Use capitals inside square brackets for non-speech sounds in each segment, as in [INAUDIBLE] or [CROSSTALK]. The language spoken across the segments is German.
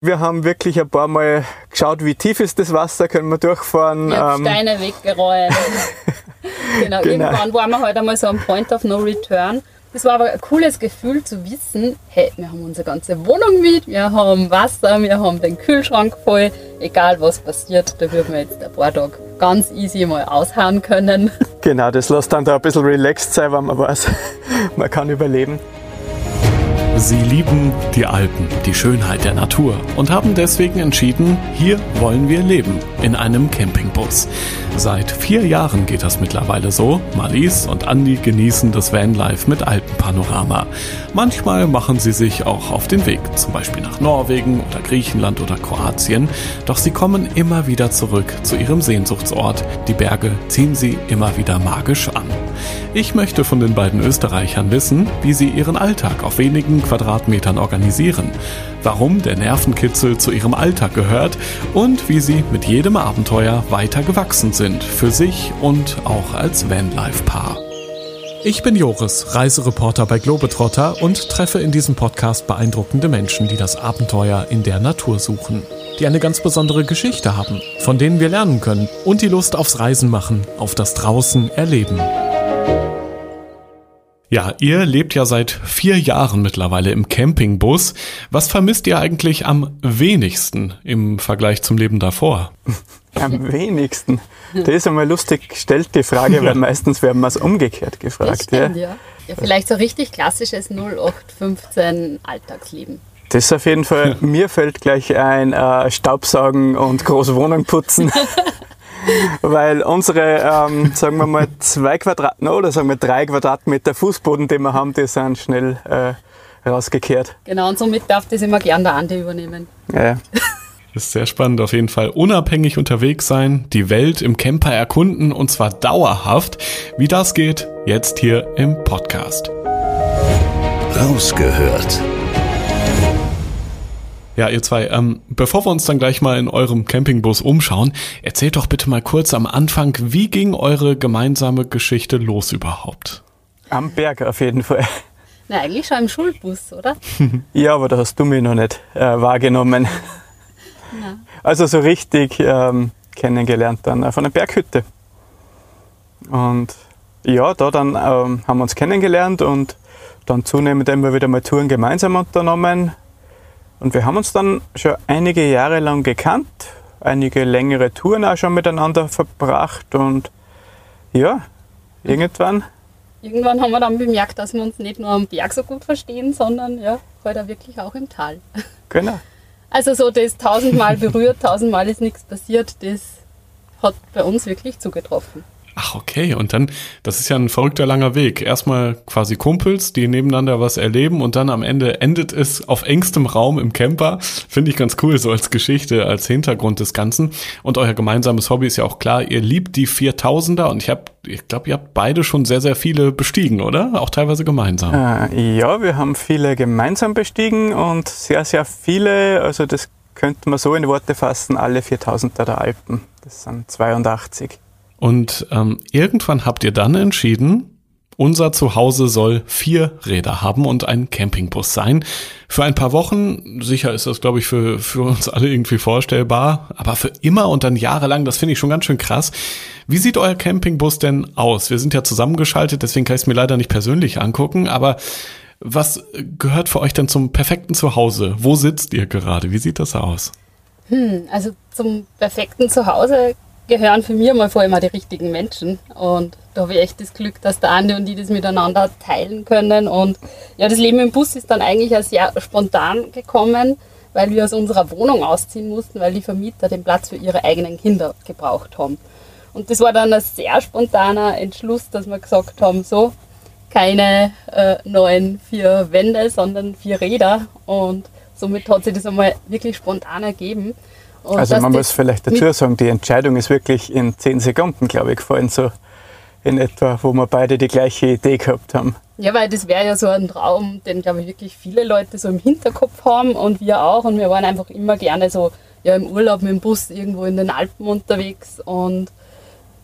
wir haben wirklich ein paar Mal geschaut, wie tief ist das Wasser, können wir durchfahren. Ich ähm, Steine weggeräumt. [LAUGHS] genau. genau, irgendwann waren wir halt einmal so am Point of No Return. Das war aber ein cooles Gefühl zu wissen, hey, wir haben unsere ganze Wohnung mit, wir haben Wasser, wir haben den Kühlschrank voll, egal was passiert, da würden wir jetzt ein paar Tage ganz easy mal aushauen können. Genau, das lässt dann da ein bisschen relaxed sein, wenn man weiß, [LAUGHS] man kann überleben. Sie lieben die Alpen, die Schönheit der Natur und haben deswegen entschieden, hier wollen wir leben, in einem Campingbus. Seit vier Jahren geht das mittlerweile so. Marlies und Andi genießen das Vanlife mit Alpenpanorama. Manchmal machen sie sich auch auf den Weg, zum Beispiel nach Norwegen oder Griechenland oder Kroatien. Doch sie kommen immer wieder zurück zu ihrem Sehnsuchtsort. Die Berge ziehen sie immer wieder magisch an. Ich möchte von den beiden Österreichern wissen, wie sie ihren Alltag auf wenigen Quadratmetern organisieren, warum der Nervenkitzel zu ihrem Alltag gehört und wie sie mit jedem Abenteuer weiter gewachsen sind, für sich und auch als Vanlife-Paar. Ich bin Joris, Reisereporter bei Globetrotter und treffe in diesem Podcast beeindruckende Menschen, die das Abenteuer in der Natur suchen, die eine ganz besondere Geschichte haben, von denen wir lernen können und die Lust aufs Reisen machen, auf das Draußen erleben. Ja, ihr lebt ja seit vier Jahren mittlerweile im Campingbus. Was vermisst ihr eigentlich am wenigsten im Vergleich zum Leben davor? [LAUGHS] Am wenigsten? Das ist einmal lustig gestellt, die Frage, weil meistens werden wir es umgekehrt gefragt. Stimmt, ja. Ja. ja, vielleicht so richtig klassisches 0815 Alltagsleben. Das ist auf jeden Fall, [LAUGHS] mir fällt gleich ein äh, Staubsaugen und große Wohnung putzen. [LAUGHS] weil unsere, ähm, sagen wir mal, zwei Quadrat, oder sagen wir drei Quadratmeter Fußboden, den wir haben, die sind schnell äh, rausgekehrt. Genau, und somit darf das immer gern der Andi übernehmen. Ja. Das [LAUGHS] ist sehr spannend auf jeden Fall. Unabhängig unterwegs sein, die Welt im Camper erkunden und zwar dauerhaft. Wie das geht, jetzt hier im Podcast. Rausgehört ja, ihr zwei, ähm, bevor wir uns dann gleich mal in eurem Campingbus umschauen, erzählt doch bitte mal kurz am Anfang, wie ging eure gemeinsame Geschichte los überhaupt? Am Berg auf jeden Fall. Na, eigentlich schon im Schulbus, oder? [LAUGHS] ja, aber da hast du mich noch nicht äh, wahrgenommen. Na. Also so richtig ähm, kennengelernt dann äh, von der Berghütte. Und ja, da dann ähm, haben wir uns kennengelernt und dann zunehmend immer wieder mal Touren gemeinsam unternommen. Und wir haben uns dann schon einige Jahre lang gekannt, einige längere Touren auch schon miteinander verbracht und ja, irgendwann. Irgendwann haben wir dann bemerkt, dass wir uns nicht nur am Berg so gut verstehen, sondern ja, heute halt wirklich auch im Tal. Genau. Also so das tausendmal berührt, tausendmal ist nichts passiert, das hat bei uns wirklich zugetroffen. Ach, okay. Und dann, das ist ja ein verrückter langer Weg. Erstmal quasi Kumpels, die nebeneinander was erleben und dann am Ende endet es auf engstem Raum im Camper. Finde ich ganz cool, so als Geschichte, als Hintergrund des Ganzen. Und euer gemeinsames Hobby ist ja auch klar, ihr liebt die 4000er und ich habe, ich glaube, ihr habt beide schon sehr, sehr viele bestiegen, oder? Auch teilweise gemeinsam. Äh, ja, wir haben viele gemeinsam bestiegen und sehr, sehr viele, also das könnte man so in Worte fassen, alle 4000er der Alpen. Das sind 82. Und ähm, irgendwann habt ihr dann entschieden, unser Zuhause soll vier Räder haben und ein Campingbus sein. Für ein paar Wochen, sicher ist das, glaube ich, für, für uns alle irgendwie vorstellbar, aber für immer und dann jahrelang, das finde ich schon ganz schön krass. Wie sieht euer Campingbus denn aus? Wir sind ja zusammengeschaltet, deswegen kann ich es mir leider nicht persönlich angucken, aber was gehört für euch denn zum perfekten Zuhause? Wo sitzt ihr gerade? Wie sieht das aus? Hm, also zum perfekten Zuhause gehören für mich mal vor allem auch die richtigen Menschen. Und da habe ich echt das Glück, dass der Andi und die das miteinander teilen können. Und ja, das Leben im Bus ist dann eigentlich auch sehr spontan gekommen, weil wir aus unserer Wohnung ausziehen mussten, weil die Vermieter den Platz für ihre eigenen Kinder gebraucht haben. Und das war dann ein sehr spontaner Entschluss, dass wir gesagt haben, so, keine äh, neuen vier Wände, sondern vier Räder. Und somit hat sich das einmal wirklich spontan ergeben. Und also man muss vielleicht dazu sagen, die Entscheidung ist wirklich in zehn Sekunden, glaube ich, gefallen, so in etwa, wo wir beide die gleiche Idee gehabt haben. Ja, weil das wäre ja so ein Traum, den, glaube ich, wirklich viele Leute so im Hinterkopf haben und wir auch. Und wir waren einfach immer gerne so ja, im Urlaub mit dem Bus irgendwo in den Alpen unterwegs und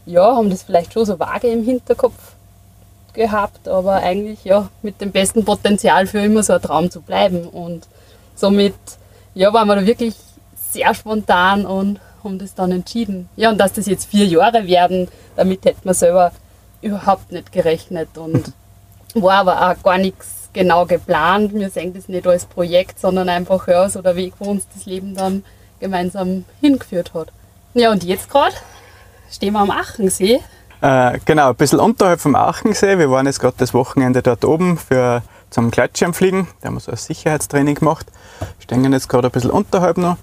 ja, haben das vielleicht schon so vage im Hinterkopf gehabt, aber eigentlich ja mit dem besten Potenzial für immer so ein Traum zu bleiben. Und somit ja, waren wir da wirklich sehr spontan und haben das dann entschieden. Ja, und dass das jetzt vier Jahre werden, damit hätte man selber überhaupt nicht gerechnet und [LAUGHS] war aber auch gar nichts genau geplant. Wir sehen das nicht als Projekt, sondern einfach ja, so der Weg, wo uns das Leben dann gemeinsam hingeführt hat. Ja, und jetzt gerade stehen wir am Achensee. Äh, genau, ein bisschen unterhalb vom Achensee. Wir waren jetzt gerade das Wochenende dort oben für, zum Gleitschirmfliegen. Da haben wir so ein Sicherheitstraining gemacht. Stehen jetzt gerade ein bisschen unterhalb noch.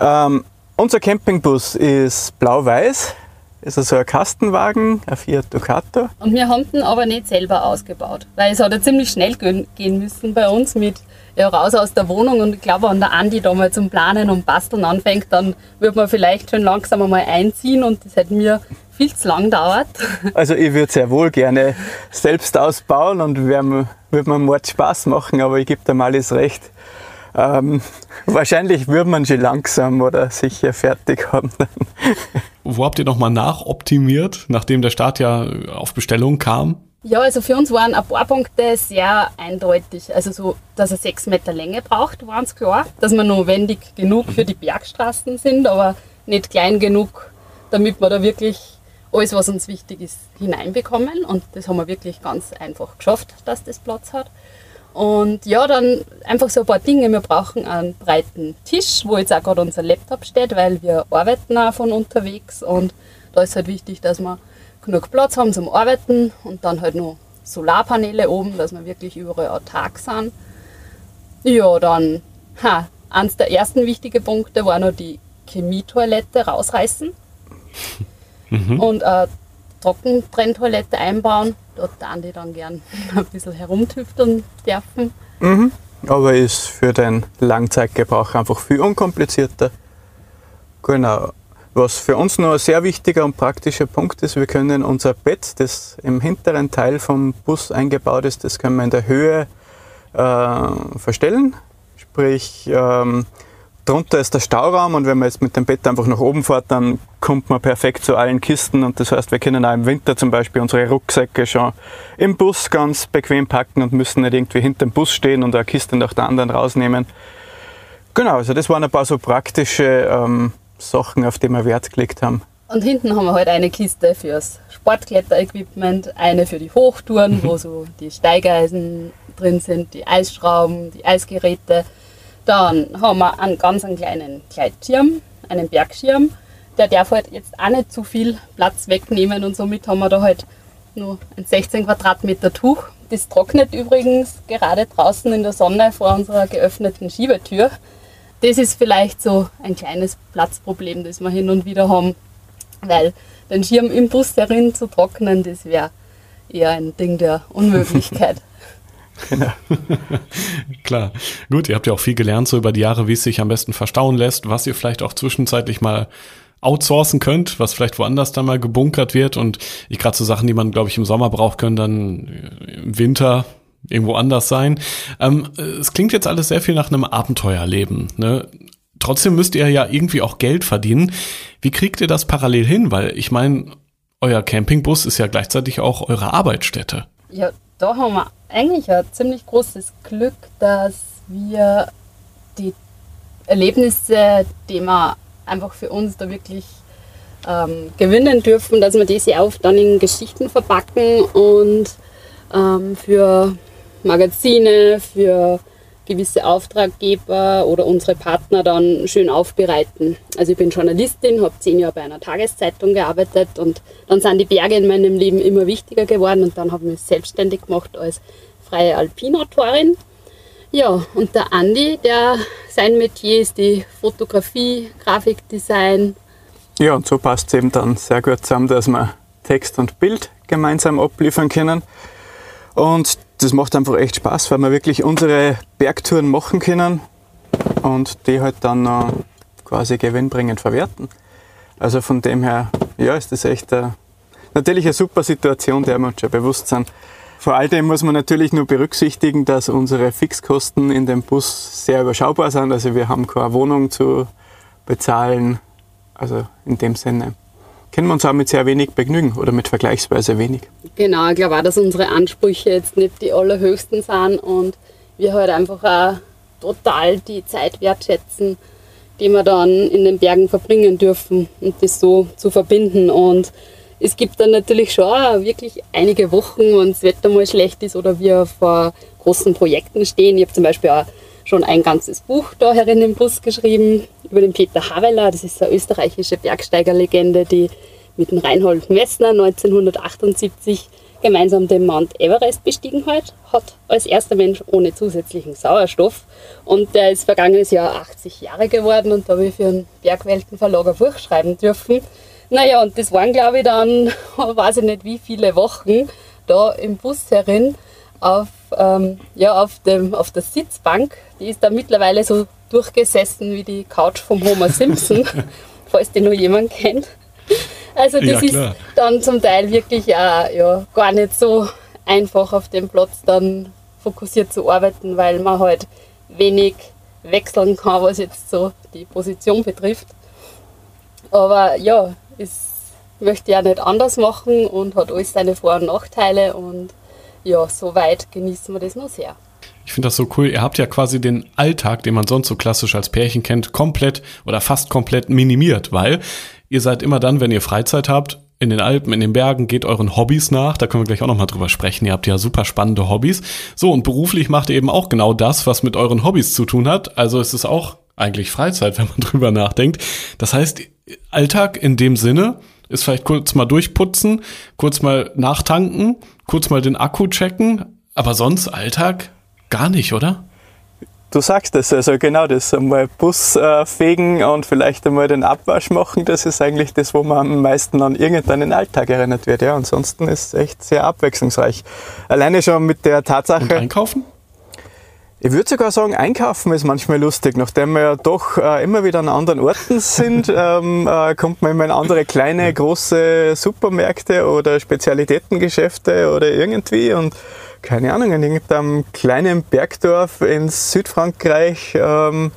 Ähm, unser Campingbus ist blau-weiß. Ist also ein Kastenwagen, ein Fiat Ducato. Und wir haben den aber nicht selber ausgebaut, weil es hat ja ziemlich schnell gehen müssen bei uns mit ja, raus aus der Wohnung und ich glaube, wenn der Andi da mal zum Planen und Basteln anfängt, dann wird man vielleicht schon langsam einmal einziehen und das hätte mir viel zu lang dauert. [LAUGHS] Also ich würde sehr wohl gerne selbst ausbauen und würde mir Mord Spaß machen, aber ich gebe dem alles recht. Ähm, [LAUGHS] wahrscheinlich würde man schon langsam oder sicher fertig haben. [LAUGHS] Wo habt ihr nochmal nachoptimiert, nachdem der Start ja auf Bestellung kam? Ja, also für uns waren ein paar Punkte sehr eindeutig. Also so, dass er sechs Meter Länge braucht, war uns klar. Dass wir notwendig genug für die Bergstraßen sind, aber nicht klein genug, damit wir da wirklich alles, was uns wichtig ist, hineinbekommen. Und das haben wir wirklich ganz einfach geschafft, dass das Platz hat. Und ja, dann einfach so ein paar Dinge. Wir brauchen einen breiten Tisch, wo jetzt auch gerade unser Laptop steht, weil wir arbeiten auch von unterwegs. Und da ist halt wichtig, dass wir genug Platz haben zum Arbeiten und dann halt noch Solarpaneele oben, dass wir wirklich überall autark sind. Ja, dann, ha, eins der ersten wichtigen Punkte war noch die Chemietoilette rausreißen [LAUGHS] mhm. und eine Trockentrenntoilette einbauen. Dort dann die dann gern [LAUGHS] ein bisschen herumtüfteln dürfen. Mhm. Aber ist für den Langzeitgebrauch einfach viel unkomplizierter. Genau. Was für uns noch ein sehr wichtiger und praktischer Punkt ist, wir können unser Bett, das im hinteren Teil vom Bus eingebaut ist, das können wir in der Höhe äh, verstellen. Sprich, ähm, drunter ist der Stauraum und wenn man jetzt mit dem Bett einfach nach oben fährt, dann kommt man perfekt zu allen Kisten und das heißt, wir können auch im Winter zum Beispiel unsere Rucksäcke schon im Bus ganz bequem packen und müssen nicht irgendwie hinter dem Bus stehen und eine Kiste nach der anderen rausnehmen. Genau, also das waren ein paar so praktische ähm, Sachen, auf die wir Wert gelegt haben. Und hinten haben wir halt eine Kiste fürs Sportkletterequipment, eine für die Hochtouren, wo so die Steigeisen drin sind, die Eisschrauben, die Eisgeräte. Dann haben wir einen ganz einen kleinen Gleitschirm, einen Bergschirm. Der darf halt jetzt auch nicht zu viel Platz wegnehmen und somit haben wir da halt nur ein 16 Quadratmeter Tuch. Das trocknet übrigens gerade draußen in der Sonne vor unserer geöffneten Schiebetür das ist vielleicht so ein kleines Platzproblem, das wir hin und wieder haben, weil den Schirm im Bus herin zu trocknen, das wäre eher ein Ding der Unmöglichkeit. [LAUGHS] Genau. [LAUGHS] Klar. Gut, ihr habt ja auch viel gelernt so über die Jahre, wie es sich am besten verstauen lässt, was ihr vielleicht auch zwischenzeitlich mal outsourcen könnt, was vielleicht woanders dann mal gebunkert wird und ich gerade so Sachen, die man glaube ich im Sommer braucht, können dann im Winter irgendwo anders sein. Ähm, es klingt jetzt alles sehr viel nach einem Abenteuerleben. Ne? Trotzdem müsst ihr ja irgendwie auch Geld verdienen. Wie kriegt ihr das parallel hin? Weil ich meine, euer Campingbus ist ja gleichzeitig auch eure Arbeitsstätte. Ja, da haben wir eigentlich ein ziemlich großes Glück, dass wir die Erlebnisse, die wir einfach für uns da wirklich ähm, gewinnen dürfen, dass wir diese auch dann in Geschichten verpacken und ähm, für Magazine, für gewisse Auftraggeber oder unsere Partner dann schön aufbereiten. Also ich bin Journalistin, habe zehn Jahre bei einer Tageszeitung gearbeitet und dann sind die Berge in meinem Leben immer wichtiger geworden und dann habe ich mich selbstständig gemacht als freie Alpinautorin. Ja, und der Andi, der sein Metier ist die Fotografie, Grafikdesign. Ja, und so passt es eben dann sehr gut zusammen, dass wir Text und Bild gemeinsam abliefern können. Und das macht einfach echt Spaß, weil wir wirklich unsere Bergtouren machen können. und die halt dann noch quasi gewinnbringend verwerten. Also von dem her, ja, ist das echt eine, natürlich eine super Situation, der wir uns schon bewusst sind. Vor all dem muss man natürlich nur berücksichtigen, dass unsere Fixkosten in dem Bus sehr überschaubar sind. Also wir haben keine Wohnung zu bezahlen. Also in dem Sinne können wir uns auch mit sehr wenig begnügen oder mit vergleichsweise wenig. Genau, ich glaube auch, dass unsere Ansprüche jetzt nicht die allerhöchsten sind und wir halt einfach auch total die Zeit wertschätzen, die wir dann in den Bergen verbringen dürfen und das so zu verbinden. Und es gibt dann natürlich schon wirklich einige Wochen, wenn das Wetter mal schlecht ist oder wir vor großen Projekten stehen. Ich habe zum Beispiel auch schon ein ganzes Buch da herin im Bus geschrieben über den Peter Haveler. Das ist eine österreichische Bergsteigerlegende, die mit dem Reinhold Messner 1978 gemeinsam den Mount Everest bestiegen hat, hat als erster Mensch ohne zusätzlichen Sauerstoff. Und der ist vergangenes Jahr 80 Jahre geworden und da habe ich für einen Bergweltenverlag ein Buch schreiben dürfen. Naja, und das waren, glaube ich, dann, [LAUGHS] weiß ich nicht wie viele Wochen da im Bus herin auf, ähm, ja, auf, dem, auf der Sitzbank. Die ist da mittlerweile so durchgesessen wie die Couch vom Homer Simpson, [LAUGHS] falls die nur jemand kennt. Also das ja, ist dann zum Teil wirklich auch, ja, gar nicht so einfach auf dem Platz dann fokussiert zu arbeiten, weil man halt wenig wechseln kann, was jetzt so die Position betrifft. Aber ja, es möchte ja nicht anders machen und hat alles seine Vor- und Nachteile und ja, soweit genießen wir das noch sehr. Ich finde das so cool. Ihr habt ja quasi den Alltag, den man sonst so klassisch als Pärchen kennt, komplett oder fast komplett minimiert, weil ihr seid immer dann, wenn ihr Freizeit habt, in den Alpen, in den Bergen, geht euren Hobbys nach. Da können wir gleich auch nochmal drüber sprechen. Ihr habt ja super spannende Hobbys. So, und beruflich macht ihr eben auch genau das, was mit euren Hobbys zu tun hat. Also es ist auch eigentlich Freizeit, wenn man [LAUGHS] drüber nachdenkt. Das heißt, Alltag in dem Sinne ist vielleicht kurz mal durchputzen, kurz mal nachtanken, kurz mal den Akku checken, aber sonst Alltag gar nicht, oder? Du sagst es, also genau das, einmal Bus äh, fegen und vielleicht einmal den Abwasch machen, das ist eigentlich das, wo man am meisten an irgendeinen Alltag erinnert wird. Ja, ansonsten ist es echt sehr abwechslungsreich. Alleine schon mit der Tatsache. Und einkaufen? Ich würde sogar sagen, einkaufen ist manchmal lustig. Nachdem wir ja doch äh, immer wieder an anderen Orten [LAUGHS] sind, ähm, äh, kommt man immer in andere kleine, große Supermärkte oder Spezialitätengeschäfte oder irgendwie und keine Ahnung, in irgendeinem kleinen Bergdorf in Südfrankreich ähm,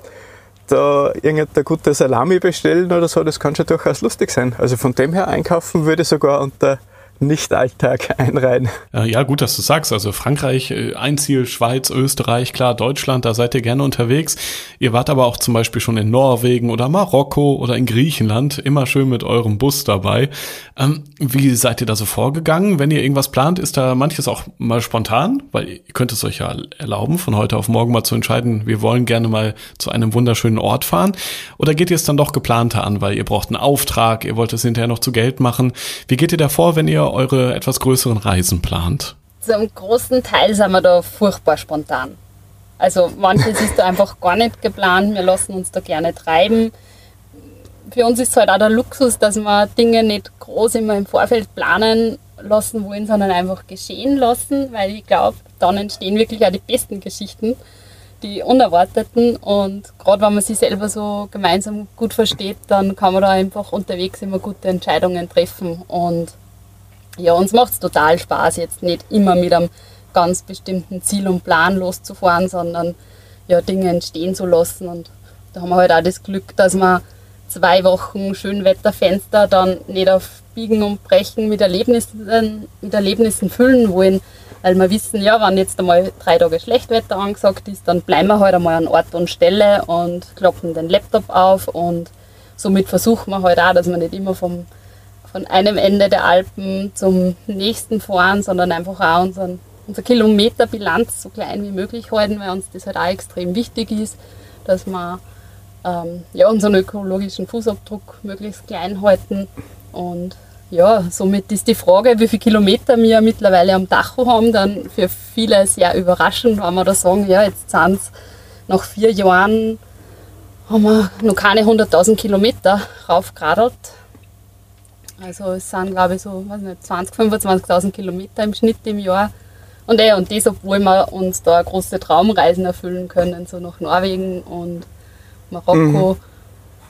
da irgendeine gute Salami bestellen oder so, das kann schon durchaus lustig sein. Also von dem her einkaufen würde ich sogar unter nicht-Alltag einreihen. Ja, gut, dass du sagst. Also Frankreich, äh, ein Ziel, Schweiz, Österreich, klar, Deutschland, da seid ihr gerne unterwegs. Ihr wart aber auch zum Beispiel schon in Norwegen oder Marokko oder in Griechenland, immer schön mit eurem Bus dabei. Ähm, wie seid ihr da so vorgegangen? Wenn ihr irgendwas plant, ist da manches auch mal spontan, weil ihr könnt es euch ja erlauben, von heute auf morgen mal zu entscheiden, wir wollen gerne mal zu einem wunderschönen Ort fahren. Oder geht ihr es dann doch geplanter an, weil ihr braucht einen Auftrag, ihr wollt es hinterher noch zu Geld machen. Wie geht ihr da vor, wenn ihr eure etwas größeren Reisen plant? Zum großen Teil sind wir da furchtbar spontan. Also manches ist da einfach gar nicht geplant. Wir lassen uns da gerne treiben. Für uns ist es halt auch der Luxus, dass wir Dinge nicht groß immer im Vorfeld planen lassen wollen, sondern einfach geschehen lassen, weil ich glaube, dann entstehen wirklich auch die besten Geschichten, die unerwarteten. Und gerade wenn man sich selber so gemeinsam gut versteht, dann kann man da einfach unterwegs immer gute Entscheidungen treffen. Und ja, uns macht es total Spaß, jetzt nicht immer mit einem ganz bestimmten Ziel und Plan loszufahren, sondern ja, Dinge entstehen zu lassen. Und da haben wir halt auch das Glück, dass wir zwei Wochen Schönwetterfenster dann nicht auf Biegen und Brechen mit Erlebnissen, mit Erlebnissen füllen wollen, weil wir wissen, ja, wenn jetzt einmal drei Tage Schlechtwetter angesagt ist, dann bleiben wir halt einmal an Ort und Stelle und kloppen den Laptop auf und somit versuchen wir halt auch, dass wir nicht immer vom von einem Ende der Alpen zum nächsten fahren, sondern einfach auch unseren, unsere Kilometerbilanz so klein wie möglich halten, weil uns das halt auch extrem wichtig ist, dass wir ähm, ja, unseren ökologischen Fußabdruck möglichst klein halten. Und ja, somit ist die Frage, wie viele Kilometer wir mittlerweile am Dacho haben, dann für viele sehr überraschend, wenn wir da sagen, ja, jetzt sind es nach vier Jahren haben wir noch keine 100.000 Kilometer raufgeradelt. Also es sind, glaube ich, so 20.000, 25.000 Kilometer im Schnitt im Jahr. Und, ey, und das, obwohl wir uns da große Traumreisen erfüllen können, so nach Norwegen und Marokko. Mhm.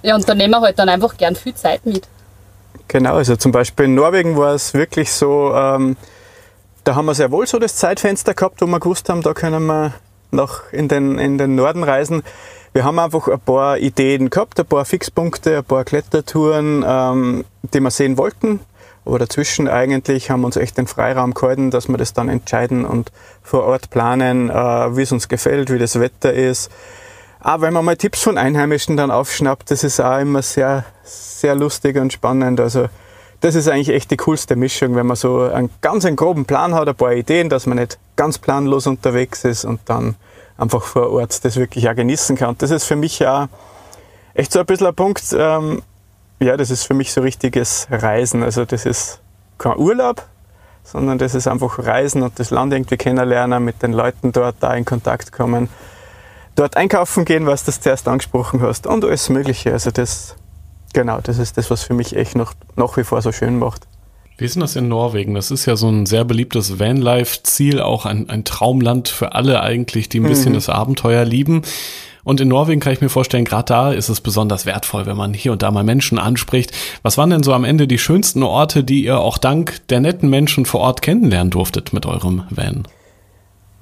Ja, und da nehmen wir halt dann einfach gern viel Zeit mit. Genau, also zum Beispiel in Norwegen war es wirklich so, ähm, da haben wir sehr wohl so das Zeitfenster gehabt, wo wir gewusst haben, da können wir noch in den, in den Norden reisen. Wir haben einfach ein paar Ideen gehabt, ein paar Fixpunkte, ein paar Klettertouren, ähm, die wir sehen wollten. Aber dazwischen eigentlich haben wir uns echt den Freiraum gehalten, dass wir das dann entscheiden und vor Ort planen, äh, wie es uns gefällt, wie das Wetter ist. Auch wenn man mal Tipps von Einheimischen dann aufschnappt, das ist auch immer sehr, sehr lustig und spannend. Also das ist eigentlich echt die coolste Mischung, wenn man so einen ganz einen groben Plan hat, ein paar Ideen, dass man nicht ganz planlos unterwegs ist und dann einfach vor Ort das wirklich auch genießen kann. das ist für mich auch echt so ein bisschen ein Punkt, ähm, ja, das ist für mich so richtiges Reisen. Also das ist kein Urlaub, sondern das ist einfach Reisen und das Land irgendwie kennenlernen, mit den Leuten dort da in Kontakt kommen, dort einkaufen gehen, was du zuerst angesprochen hast und alles Mögliche. Also das, genau, das ist das, was für mich echt noch nach wie vor so schön macht. Wie ist denn das in Norwegen? Das ist ja so ein sehr beliebtes Vanlife-Ziel, auch ein, ein Traumland für alle eigentlich, die ein bisschen mhm. das Abenteuer lieben. Und in Norwegen kann ich mir vorstellen, gerade da ist es besonders wertvoll, wenn man hier und da mal Menschen anspricht. Was waren denn so am Ende die schönsten Orte, die ihr auch dank der netten Menschen vor Ort kennenlernen durftet mit eurem Van?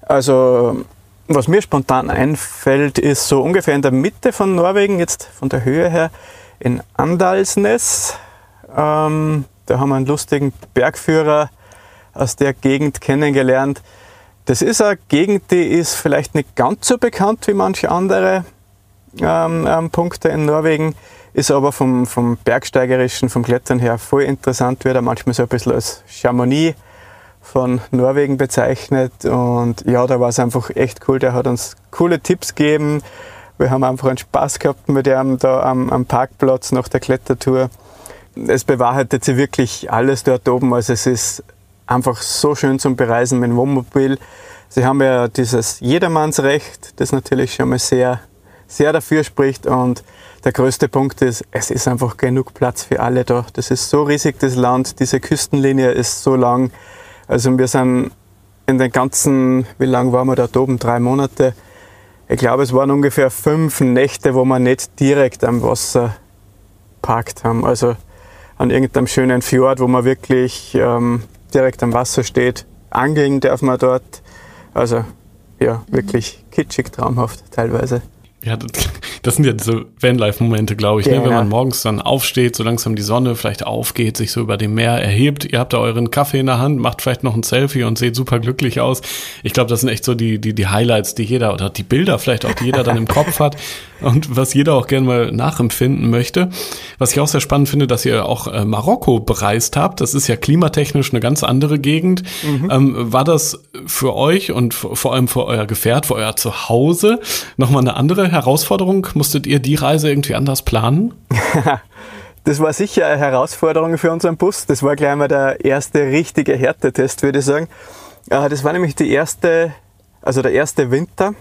Also, was mir spontan einfällt, ist so ungefähr in der Mitte von Norwegen, jetzt von der Höhe her, in Andalsnes. Ähm, da haben wir einen lustigen Bergführer aus der Gegend kennengelernt. Das ist eine Gegend, die ist vielleicht nicht ganz so bekannt wie manche andere ähm, ähm, Punkte in Norwegen, ist aber vom, vom Bergsteigerischen, vom Klettern her voll interessant, wird er manchmal so ein bisschen als Chamonix von Norwegen bezeichnet. Und ja, da war es einfach echt cool. Der hat uns coole Tipps gegeben. Wir haben einfach einen Spaß gehabt mit ihm da am, am Parkplatz nach der Klettertour. Es bewahrheitet sich wirklich alles dort oben. Also es ist einfach so schön zum Bereisen mit dem Wohnmobil. Sie haben ja dieses Jedermannsrecht, das natürlich schon mal sehr, sehr dafür spricht. Und der größte Punkt ist, es ist einfach genug Platz für alle da. Das ist so riesig, das Land. Diese Küstenlinie ist so lang. Also wir sind in den ganzen, wie lang waren wir da oben? Drei Monate. Ich glaube, es waren ungefähr fünf Nächte, wo wir nicht direkt am Wasser parkt haben. Also an irgendeinem schönen Fjord, wo man wirklich ähm, direkt am Wasser steht. Angeln darf man dort. Also ja, wirklich kitschig, traumhaft teilweise. Ja, [LAUGHS] das sind ja diese Vanlife-Momente, glaube ich, ja, ne? wenn man morgens dann aufsteht, so langsam die Sonne vielleicht aufgeht, sich so über dem Meer erhebt. Ihr habt da euren Kaffee in der Hand, macht vielleicht noch ein Selfie und seht super glücklich aus. Ich glaube, das sind echt so die, die, die Highlights, die jeder oder die Bilder vielleicht auch, die jeder dann im [LAUGHS] Kopf hat und was jeder auch gerne mal nachempfinden möchte. Was ich auch sehr spannend finde, dass ihr auch äh, Marokko bereist habt. Das ist ja klimatechnisch eine ganz andere Gegend. Mhm. Ähm, war das für euch und vor allem für euer Gefährt, für euer Zuhause nochmal eine andere Herausforderung? Musstet ihr die Reise irgendwie anders planen? [LAUGHS] Das war sicher eine Herausforderung für unseren Bus. Das war gleich mal der erste richtige Härtetest, würde ich sagen. Äh, das war nämlich die erste, also der erste Winter.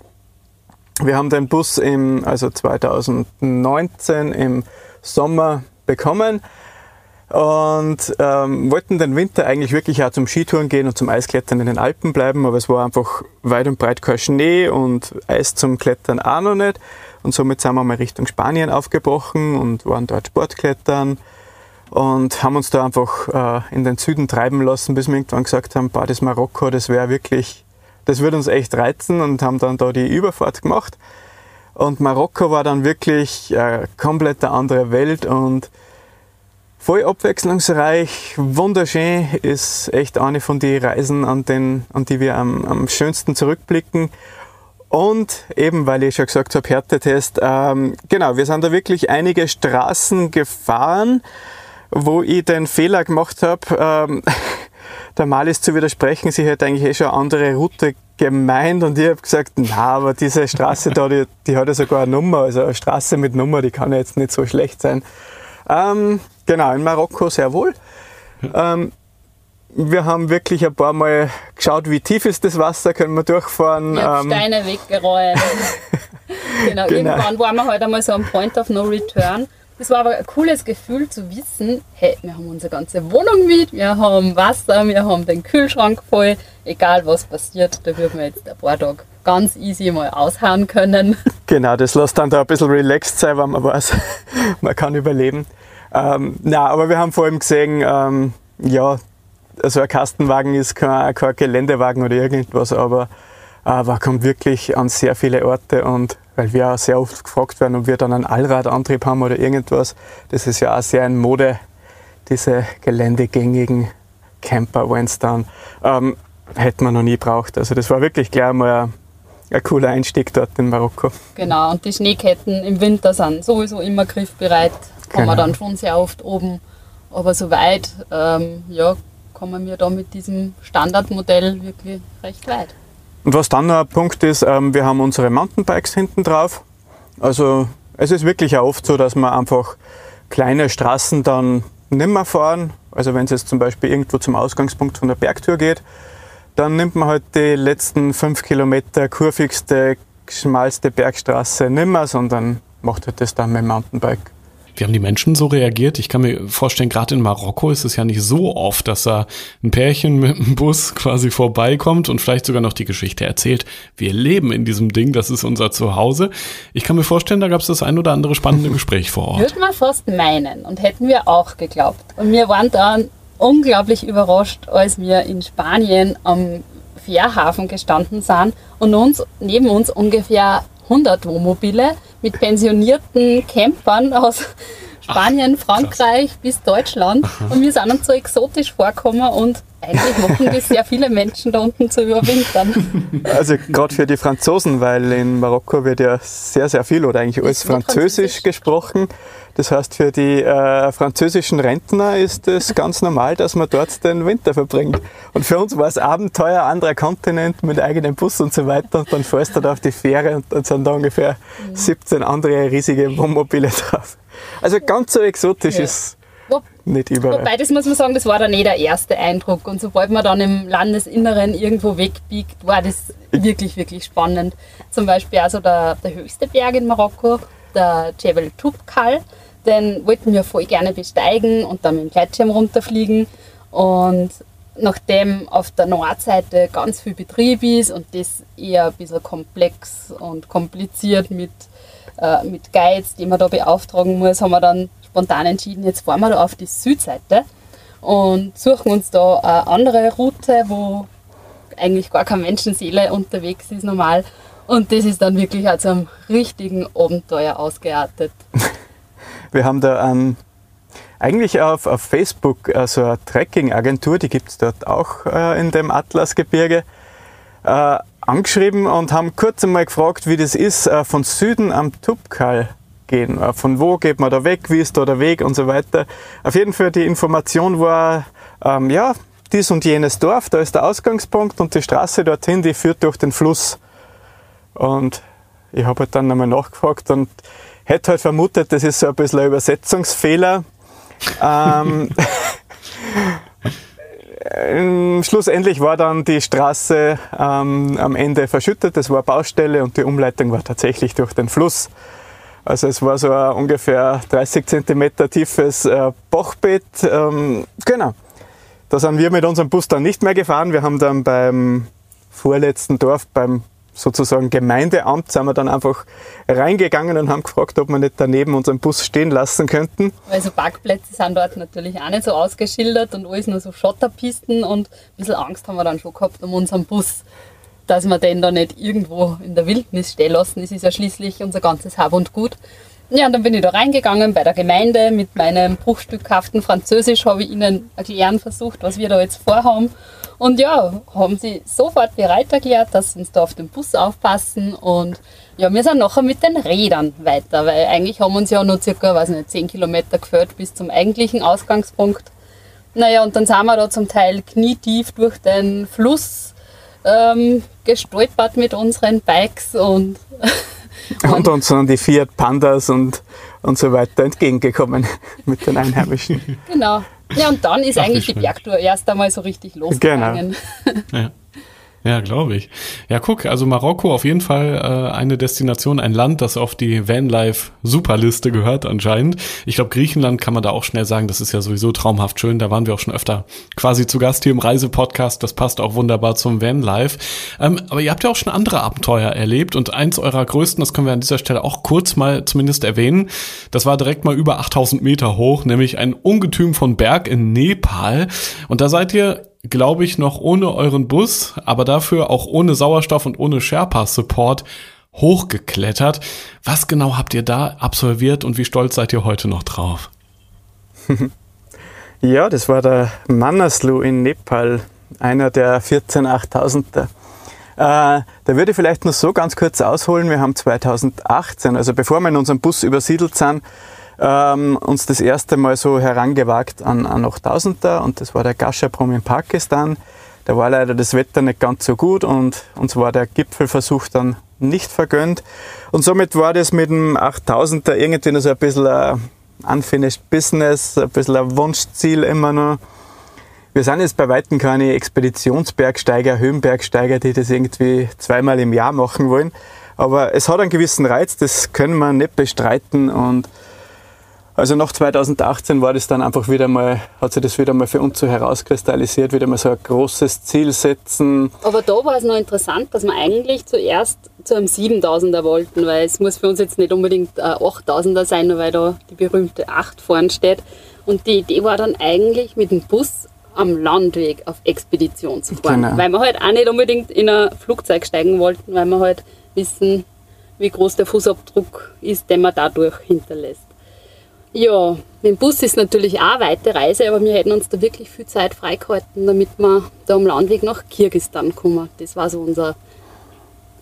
Wir haben den Bus im, also 2019 im Sommer bekommen und ähm, wollten den Winter eigentlich wirklich auch zum Skitouren gehen und zum Eisklettern in den Alpen bleiben, aber es war einfach weit und breit kein Schnee und Eis zum Klettern auch noch nicht. Und somit sind wir mal Richtung Spanien aufgebrochen und waren dort Sportklettern und haben uns da einfach äh, in den Süden treiben lassen, bis wir irgendwann gesagt haben, bah, das Marokko, das wäre wirklich, das würde uns echt reizen und haben dann da die Überfahrt gemacht. Und Marokko war dann wirklich äh, komplett eine andere Welt und voll abwechslungsreich, wunderschön, ist echt eine von den Reisen, an, den, an die wir am, am schönsten zurückblicken. Und eben, weil ich schon gesagt habe, Härtetest, ähm, genau, wir sind da wirklich einige Straßen gefahren, wo ich den Fehler gemacht habe, ähm, [LAUGHS] der Malis zu widersprechen, sie hätte eigentlich eh schon eine andere Route gemeint und ich habe gesagt, na, aber diese Straße da, die, die hat ja sogar eine Nummer, also eine Straße mit Nummer, die kann ja jetzt nicht so schlecht sein. Ähm, genau, in Marokko sehr wohl. Ähm, wir haben wirklich ein paar Mal geschaut, wie tief ist das Wasser, können wir durchfahren. Ich ähm, Steine weggeräumt. [LAUGHS] genau, genau, irgendwann waren wir halt einmal so am Point of No Return. Das war aber ein cooles Gefühl zu wissen, hey, wir haben unsere ganze Wohnung mit, wir haben Wasser, wir haben den Kühlschrank voll, egal was passiert, da würden wir jetzt ein paar Tage ganz easy mal aushauen können. [LAUGHS] Genau, das lässt dann da ein bisschen relaxed sein, wenn man weiß, [LAUGHS] man kann überleben. Ähm, na, aber wir haben vor allem gesehen, ähm, ja, also ein Kastenwagen ist kein, kein Geländewagen oder irgendwas, aber äh, man kommt wirklich an sehr viele Orte und weil wir auch sehr oft gefragt werden, ob wir dann einen Allradantrieb haben oder irgendwas, das ist ja auch sehr in Mode, diese geländegängigen Camper, wenn es dann, ähm, hätte man noch nie braucht. Also das war wirklich gleich mal ein, cooler Einstieg dort in Marokko. Genau, und die Schneeketten im Winter sind sowieso immer griffbereit, Genau. man dann schon sehr oft oben. Aber soweit, ähm, ja, kommen wir da mit diesem Standardmodell wirklich recht weit. Und was dann noch ein Punkt ist, ähm, wir haben unsere Mountainbikes hinten drauf. Also es ist wirklich auch oft so, dass wir einfach kleine Straßen dann nimmer fahren. Also wenn es jetzt zum Beispiel irgendwo zum Ausgangspunkt von der Bergtour geht, dann nimmt man halt die letzten fünf Kilometer kurvigste, schmalste Bergstraße nimmer, sondern macht halt das dann mit dem Mountainbike. Wie haben die Menschen so reagiert? Ich kann mir vorstellen, gerade in Marokko ist es ja nicht so oft, dass da ein Pärchen mit einem Bus quasi vorbeikommt und vielleicht sogar noch die Geschichte erzählt. Wir leben in diesem Ding, das ist unser Zuhause. Ich kann mir vorstellen, da gab es das ein oder andere spannende [LAUGHS] Gespräch vor Ort. Würde man fast meinen und hätten wir auch geglaubt. Und wir waren dann unglaublich überrascht, als wir in Spanien am Fährhafen gestanden sind und uns, neben uns ungefähr 100 Wohnmobile mit pensionierten Campern aus Spanien, Frankreich bis Deutschland. Und wir sind uns so exotisch vorgekommen und eigentlich machen das sehr viele Menschen da unten zu überwintern. [LAUGHS] Also gerade für die Franzosen, weil in Marokko wird ja sehr, sehr viel oder eigentlich alles Französisch Französisch. gesprochen. Das heißt, für die äh, französischen Rentner ist es ganz normal, dass man dort den Winter verbringt. Und für uns war es Abenteuer, anderer Kontinent mit eigenem Bus und so weiter. Und dann fährst du da auf die Fähre und dann sind da ungefähr Mhm. 17 andere riesige Wohnmobile drauf. Also ganz so exotisch Ja. ist Wo- nicht überall. Wobei, das muss man sagen, das war dann eh der erste Eindruck. Und sobald man dann im Landesinneren irgendwo wegbiegt, war das wirklich, wirklich spannend. Zum Beispiel also der, der höchste Berg in Marokko, der Jebel Toubkal, den wollten wir voll gerne besteigen und dann mit dem Gleitschirm runterfliegen. Und nachdem auf der Nordseite ganz viel Betrieb ist und das eher ein bisschen komplex und kompliziert mit, äh, mit Guides, die man da beauftragen muss, haben wir dann spontan entschieden, jetzt fahren wir da auf die Südseite und suchen uns da eine andere Route, wo eigentlich gar keine Menschenseele unterwegs ist normal. Und das ist dann wirklich zu einem richtigen Abenteuer ausgeartet. [LAUGHS] Wir haben da an, eigentlich auf, auf Facebook äh, so eine Trekking-Agentur, die gibt es dort auch äh, in dem Atlasgebirge, äh, angeschrieben und haben kurz einmal gefragt, wie das ist, äh, von Süden am Tubkal gehen. Äh, von wo geht man da weg, wie ist da der Weg und so weiter. Auf jeden Fall die Information war, ähm, ja, dies und jenes Dorf, da ist der Ausgangspunkt und die Straße dorthin, die führt durch den Fluss. Und ich habe halt dann nochmal nachgefragt und hätte halt vermutet, das ist so ein bisschen ein Übersetzungsfehler. ähm, [LAUGHS] [LAUGHS] ähm, schlussendlich war dann die Straße ähm, am Ende verschüttet, es war Baustelle und die Umleitung war tatsächlich durch den Fluss. Also es war so ein ungefähr 30 Zentimeter tiefes äh, Bachbett. Ähm, genau. Da sind wir mit unserem Bus dann nicht mehr gefahren. Wir haben dann beim vorletzten Dorf, beim sozusagen Gemeindeamt, sind wir dann einfach reingegangen und haben gefragt, ob wir nicht daneben unseren Bus stehen lassen könnten. Weil so Parkplätze sind dort natürlich auch nicht so ausgeschildert und alles nur so Schotterpisten und ein bisschen Angst haben wir dann schon gehabt um unseren Bus, dass wir den da nicht irgendwo in der Wildnis stehen lassen. Das ist ja schließlich unser ganzes Hab und Gut. Ja, und dann bin ich da reingegangen bei der Gemeinde mit meinem bruchstückhaften Französisch, habe ich ihnen erklären versucht, was wir da jetzt vorhaben. Und ja, haben sie sofort bereit erklärt, dass sie uns da auf den Bus aufpassen. Und ja, wir sind nachher mit den Rädern weiter, weil eigentlich haben uns ja nur circa, weiß nicht, 10 Kilometer geführt bis zum eigentlichen Ausgangspunkt. Naja, und dann sind wir da zum Teil knietief durch den Fluss ähm, gestolpert mit unseren Bikes und [LAUGHS] Und uns sind die Fiat Pandas und, und so weiter entgegengekommen [LAUGHS] mit den Einheimischen. genau. Ja, und dann ist wie eigentlich die. Bergtour erst einmal so richtig losgegangen. Ja. [LAUGHS] Ja, glaube ich. Ja, guck, also Marokko auf jeden Fall äh, eine Destination, ein Land, das auf die Vanlife Superliste gehört anscheinend. Ich glaube, Griechenland kann man da auch schnell sagen, das ist ja sowieso traumhaft schön. Da waren wir auch schon öfter quasi zu Gast hier im Reisepodcast. Das passt auch wunderbar zum Vanlife. Ähm, aber ihr habt ja auch schon andere Abenteuer erlebt und eins eurer größten, das können wir an dieser Stelle auch kurz mal zumindest erwähnen, das war direkt mal über 8000 Meter hoch, nämlich ein Ungetüm von Berg in Nepal. Und da seid ihr glaube ich, noch ohne euren Bus, aber dafür auch ohne Sauerstoff und ohne Sherpa-Support hochgeklettert. Was genau habt ihr da absolviert und wie stolz seid ihr heute noch drauf? [LAUGHS] ja, das war der Manaslu in Nepal, einer der 14 8000er. Äh, da würde ich vielleicht noch so ganz kurz ausholen. Wir haben 2018, also bevor wir in unserem Bus übersiedelt sind, ähm, uns das erste Mal so herangewagt an, an 8000er und das war der Gashaprom in Pakistan. Da war leider das Wetter nicht ganz so gut und uns war der Gipfelversuch dann nicht vergönnt. Und somit war das mit dem 8000er irgendwie noch so ein bisschen ein unfinished business, ein bisschen ein Wunschziel immer noch. Wir sind jetzt bei Weitem keine Expeditionsbergsteiger, Höhenbergsteiger, die das irgendwie zweimal im Jahr machen wollen. Aber es hat einen gewissen Reiz, das können wir nicht bestreiten und also nach 2018 war das dann einfach wieder mal, hat sich das wieder mal für uns so herauskristallisiert, wieder mal so ein großes Ziel setzen. Aber da war es noch interessant, dass wir eigentlich zuerst zu einem 7000er wollten, weil es muss für uns jetzt nicht unbedingt ein 8000er sein, nur weil da die berühmte 8 vorne steht. Und die Idee war dann eigentlich mit dem Bus am Landweg auf Expedition zu fahren. Genau. Weil wir halt auch nicht unbedingt in ein Flugzeug steigen wollten, weil wir halt wissen, wie groß der Fußabdruck ist, den man dadurch hinterlässt. Ja, mit dem Bus ist natürlich auch eine weite Reise, aber wir hätten uns da wirklich viel Zeit freigehalten, damit wir da am Landweg nach Kirgistan kommen. Das war so unsere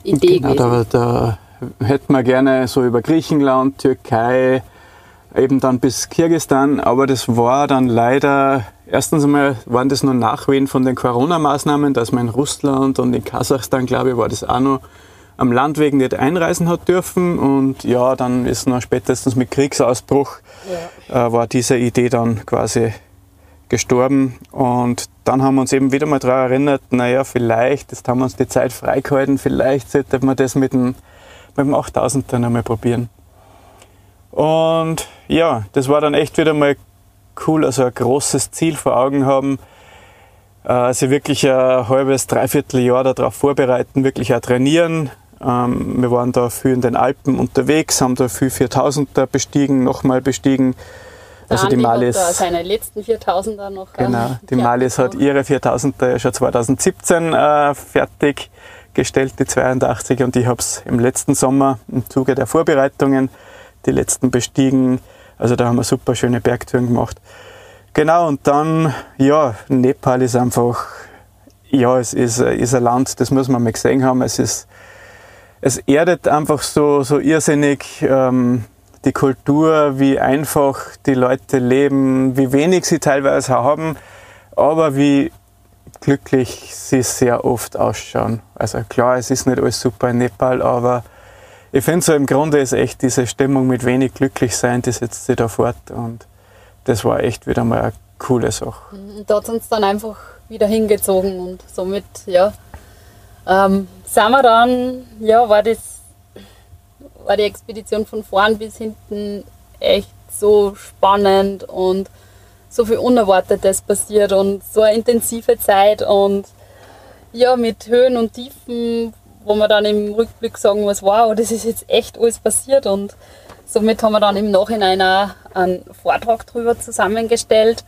Idee genau, gewesen. Da, da hätten wir gerne so über Griechenland, Türkei, eben dann bis Kirgistan, aber das war dann leider, erstens einmal waren das nur Nachwehen von den Corona-Maßnahmen, dass man in Russland und in Kasachstan, glaube ich, war das auch noch am Landweg nicht einreisen hat dürfen. Und ja, dann ist noch spätestens mit Kriegsausbruch ja. äh, war diese Idee dann quasi gestorben. Und dann haben wir uns eben wieder mal daran erinnert, naja, vielleicht, jetzt haben wir uns die Zeit freigehalten, vielleicht sollte man das mit dem, mit dem 8000 dann einmal probieren. Und ja, das war dann echt wieder mal cool, also ein großes Ziel vor Augen haben, äh, sich wirklich ein halbes, dreiviertel Jahr darauf vorbereiten, wirklich auch trainieren, ähm, wir waren da viel in den Alpen unterwegs, haben da viel 4000er bestiegen, nochmal bestiegen. Der also Andi die Malis. Hat da seine letzten 4000er noch. Ähm, genau, die Malis hat ihre 4000er ja schon 2017 äh, fertiggestellt, die 82 und ich habe es im letzten Sommer im Zuge der Vorbereitungen die letzten bestiegen. Also da haben wir super schöne Bergtouren gemacht. Genau, und dann, ja, Nepal ist einfach, ja, es ist, ist ein Land, das muss man mal gesehen haben. Es ist es erdet einfach so, so irrsinnig ähm, die Kultur, wie einfach die Leute leben, wie wenig sie teilweise haben, aber wie glücklich sie sehr oft ausschauen. Also klar, es ist nicht alles super in Nepal, aber ich finde so im Grunde ist echt diese Stimmung mit wenig glücklich sein, die setzt sich da fort und das war echt wieder mal eine coole Sache. Und da hat uns dann einfach wieder hingezogen und somit, ja, ähm, sind wir dann, ja, war das, war die Expedition von vorn bis hinten echt so spannend und so viel Unerwartetes passiert und so eine intensive Zeit und ja, mit Höhen und Tiefen, wo man dann im Rückblick sagen muss, wow, das ist jetzt echt alles passiert und somit haben wir dann im Nachhinein auch einen Vortrag darüber zusammengestellt.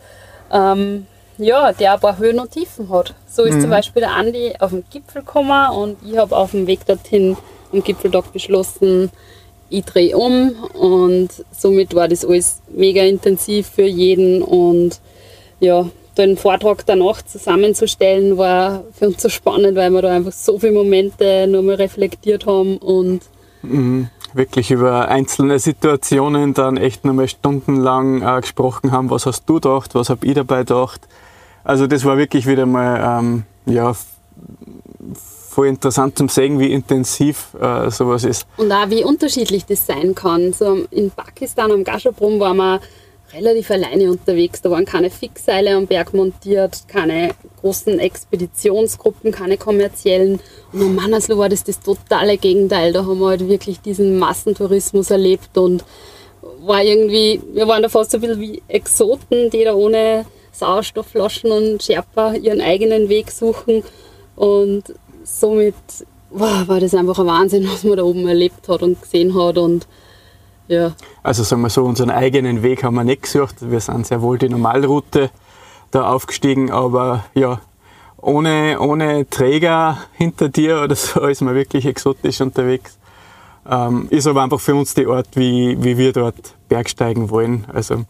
Ähm, ja, der ein paar Höhen und Tiefen hat. So ist mhm. zum Beispiel der Andi auf den Gipfel gekommen und ich habe auf dem Weg dorthin am Gipfeltag beschlossen, ich drehe um und somit war das alles mega intensiv für jeden und ja, den Vortrag danach zusammenzustellen war für uns so spannend, weil wir da einfach so viele Momente nochmal reflektiert haben und mhm wirklich über einzelne Situationen dann echt nochmal stundenlang äh, gesprochen haben. Was hast du gedacht? Was habe ich dabei gedacht? Also das war wirklich wieder mal ähm, ja, voll interessant zum sehen, wie intensiv äh, sowas ist. Und auch wie unterschiedlich das sein kann. So in Pakistan am Gashaprum waren wir relativ alleine unterwegs. Da waren keine Fixseile am Berg montiert, keine großen Expeditionsgruppen, keine kommerziellen. Und am Mannersloh war das das totale Gegenteil. Da haben wir halt wirklich diesen Massentourismus erlebt und war irgendwie, wir waren da fast so ein bisschen wie Exoten, die da ohne Sauerstoffflaschen und Sherpa ihren eigenen Weg suchen. Und somit wow, war das einfach ein Wahnsinn, was man da oben erlebt hat und gesehen hat. Und ja. Also sagen wir so, unseren eigenen Weg haben wir nicht gesucht. Wir sind sehr wohl die Normalroute da aufgestiegen, aber ja, ohne, ohne Träger hinter dir oder so [LAUGHS] ist man wirklich exotisch unterwegs. Ähm, ist aber einfach für uns die Art, wie, wie wir dort bergsteigen wollen. Also